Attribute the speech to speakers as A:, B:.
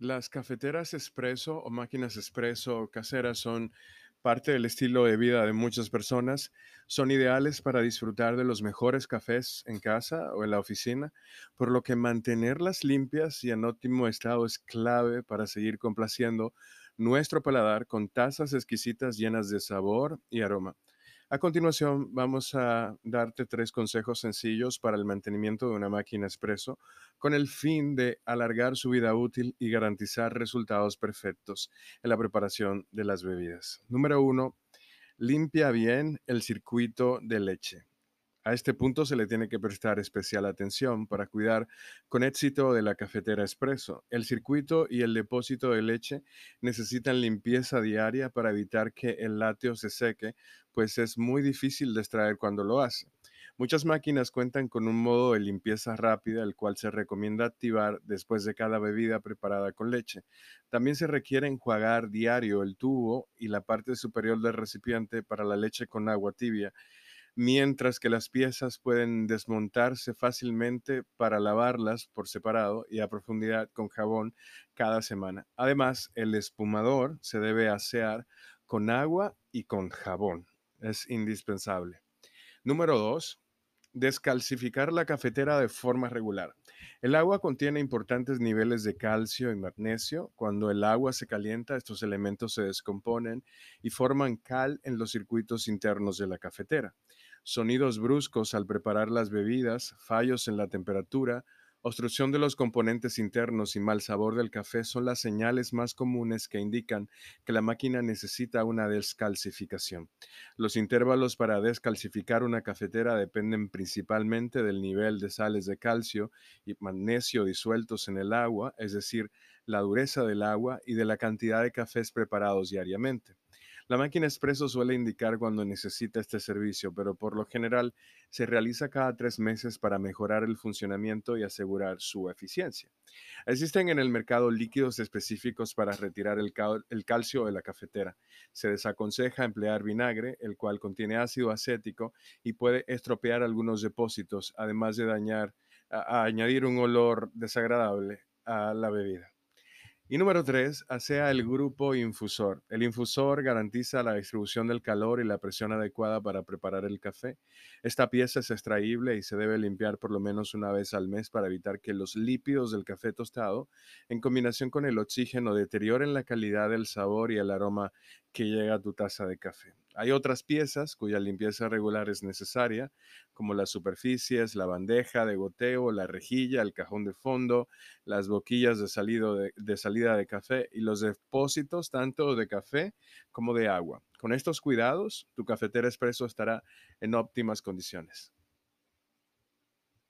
A: Las cafeteras espresso o máquinas espresso caseras son parte del estilo de vida de muchas personas. Son ideales para disfrutar de los mejores cafés en casa o en la oficina, por lo que mantenerlas limpias y en óptimo estado es clave para seguir complaciendo nuestro paladar con tazas exquisitas llenas de sabor y aroma. A continuación, vamos a darte tres consejos sencillos para el mantenimiento de una máquina expreso con el fin de alargar su vida útil y garantizar resultados perfectos en la preparación de las bebidas. Número uno, limpia bien el circuito de leche. A este punto se le tiene que prestar especial atención para cuidar con éxito de la cafetera expreso. El circuito y el depósito de leche necesitan limpieza diaria para evitar que el lácteo se seque, pues es muy difícil de extraer cuando lo hace. Muchas máquinas cuentan con un modo de limpieza rápida, el cual se recomienda activar después de cada bebida preparada con leche. También se requiere enjuagar diario el tubo y la parte superior del recipiente para la leche con agua tibia mientras que las piezas pueden desmontarse fácilmente para lavarlas por separado y a profundidad con jabón cada semana. Además, el espumador se debe asear con agua y con jabón. Es indispensable. Número 2. Descalcificar la cafetera de forma regular. El agua contiene importantes niveles de calcio y magnesio. Cuando el agua se calienta, estos elementos se descomponen y forman cal en los circuitos internos de la cafetera sonidos bruscos al preparar las bebidas, fallos en la temperatura, obstrucción de los componentes internos y mal sabor del café son las señales más comunes que indican que la máquina necesita una descalcificación. Los intervalos para descalcificar una cafetera dependen principalmente del nivel de sales de calcio y magnesio disueltos en el agua, es decir, la dureza del agua y de la cantidad de cafés preparados diariamente. La máquina expreso suele indicar cuando necesita este servicio, pero por lo general se realiza cada tres meses para mejorar el funcionamiento y asegurar su eficiencia. Existen en el mercado líquidos específicos para retirar el, calcio de la cafetera. Se desaconseja emplear vinagre, el cual contiene ácido acético y puede estropear algunos depósitos, además de dañar, añadir un olor desagradable a la bebida. Y número tres, asea el grupo infusor. El infusor garantiza la distribución del calor y la presión adecuada para preparar el café. Esta pieza es extraíble y se debe limpiar por lo menos una vez al mes para evitar que los lípidos del café tostado, en combinación con el oxígeno, deterioren la calidad del sabor y el aroma que llega a tu taza de café. Hay otras piezas cuya limpieza regular es necesaria, como las superficies, la bandeja de goteo, la rejilla, el cajón de fondo, las boquillas de, de, salida de café y los depósitos tanto de café como de agua. Con estos cuidados, tu cafetera expreso estará en óptimas condiciones.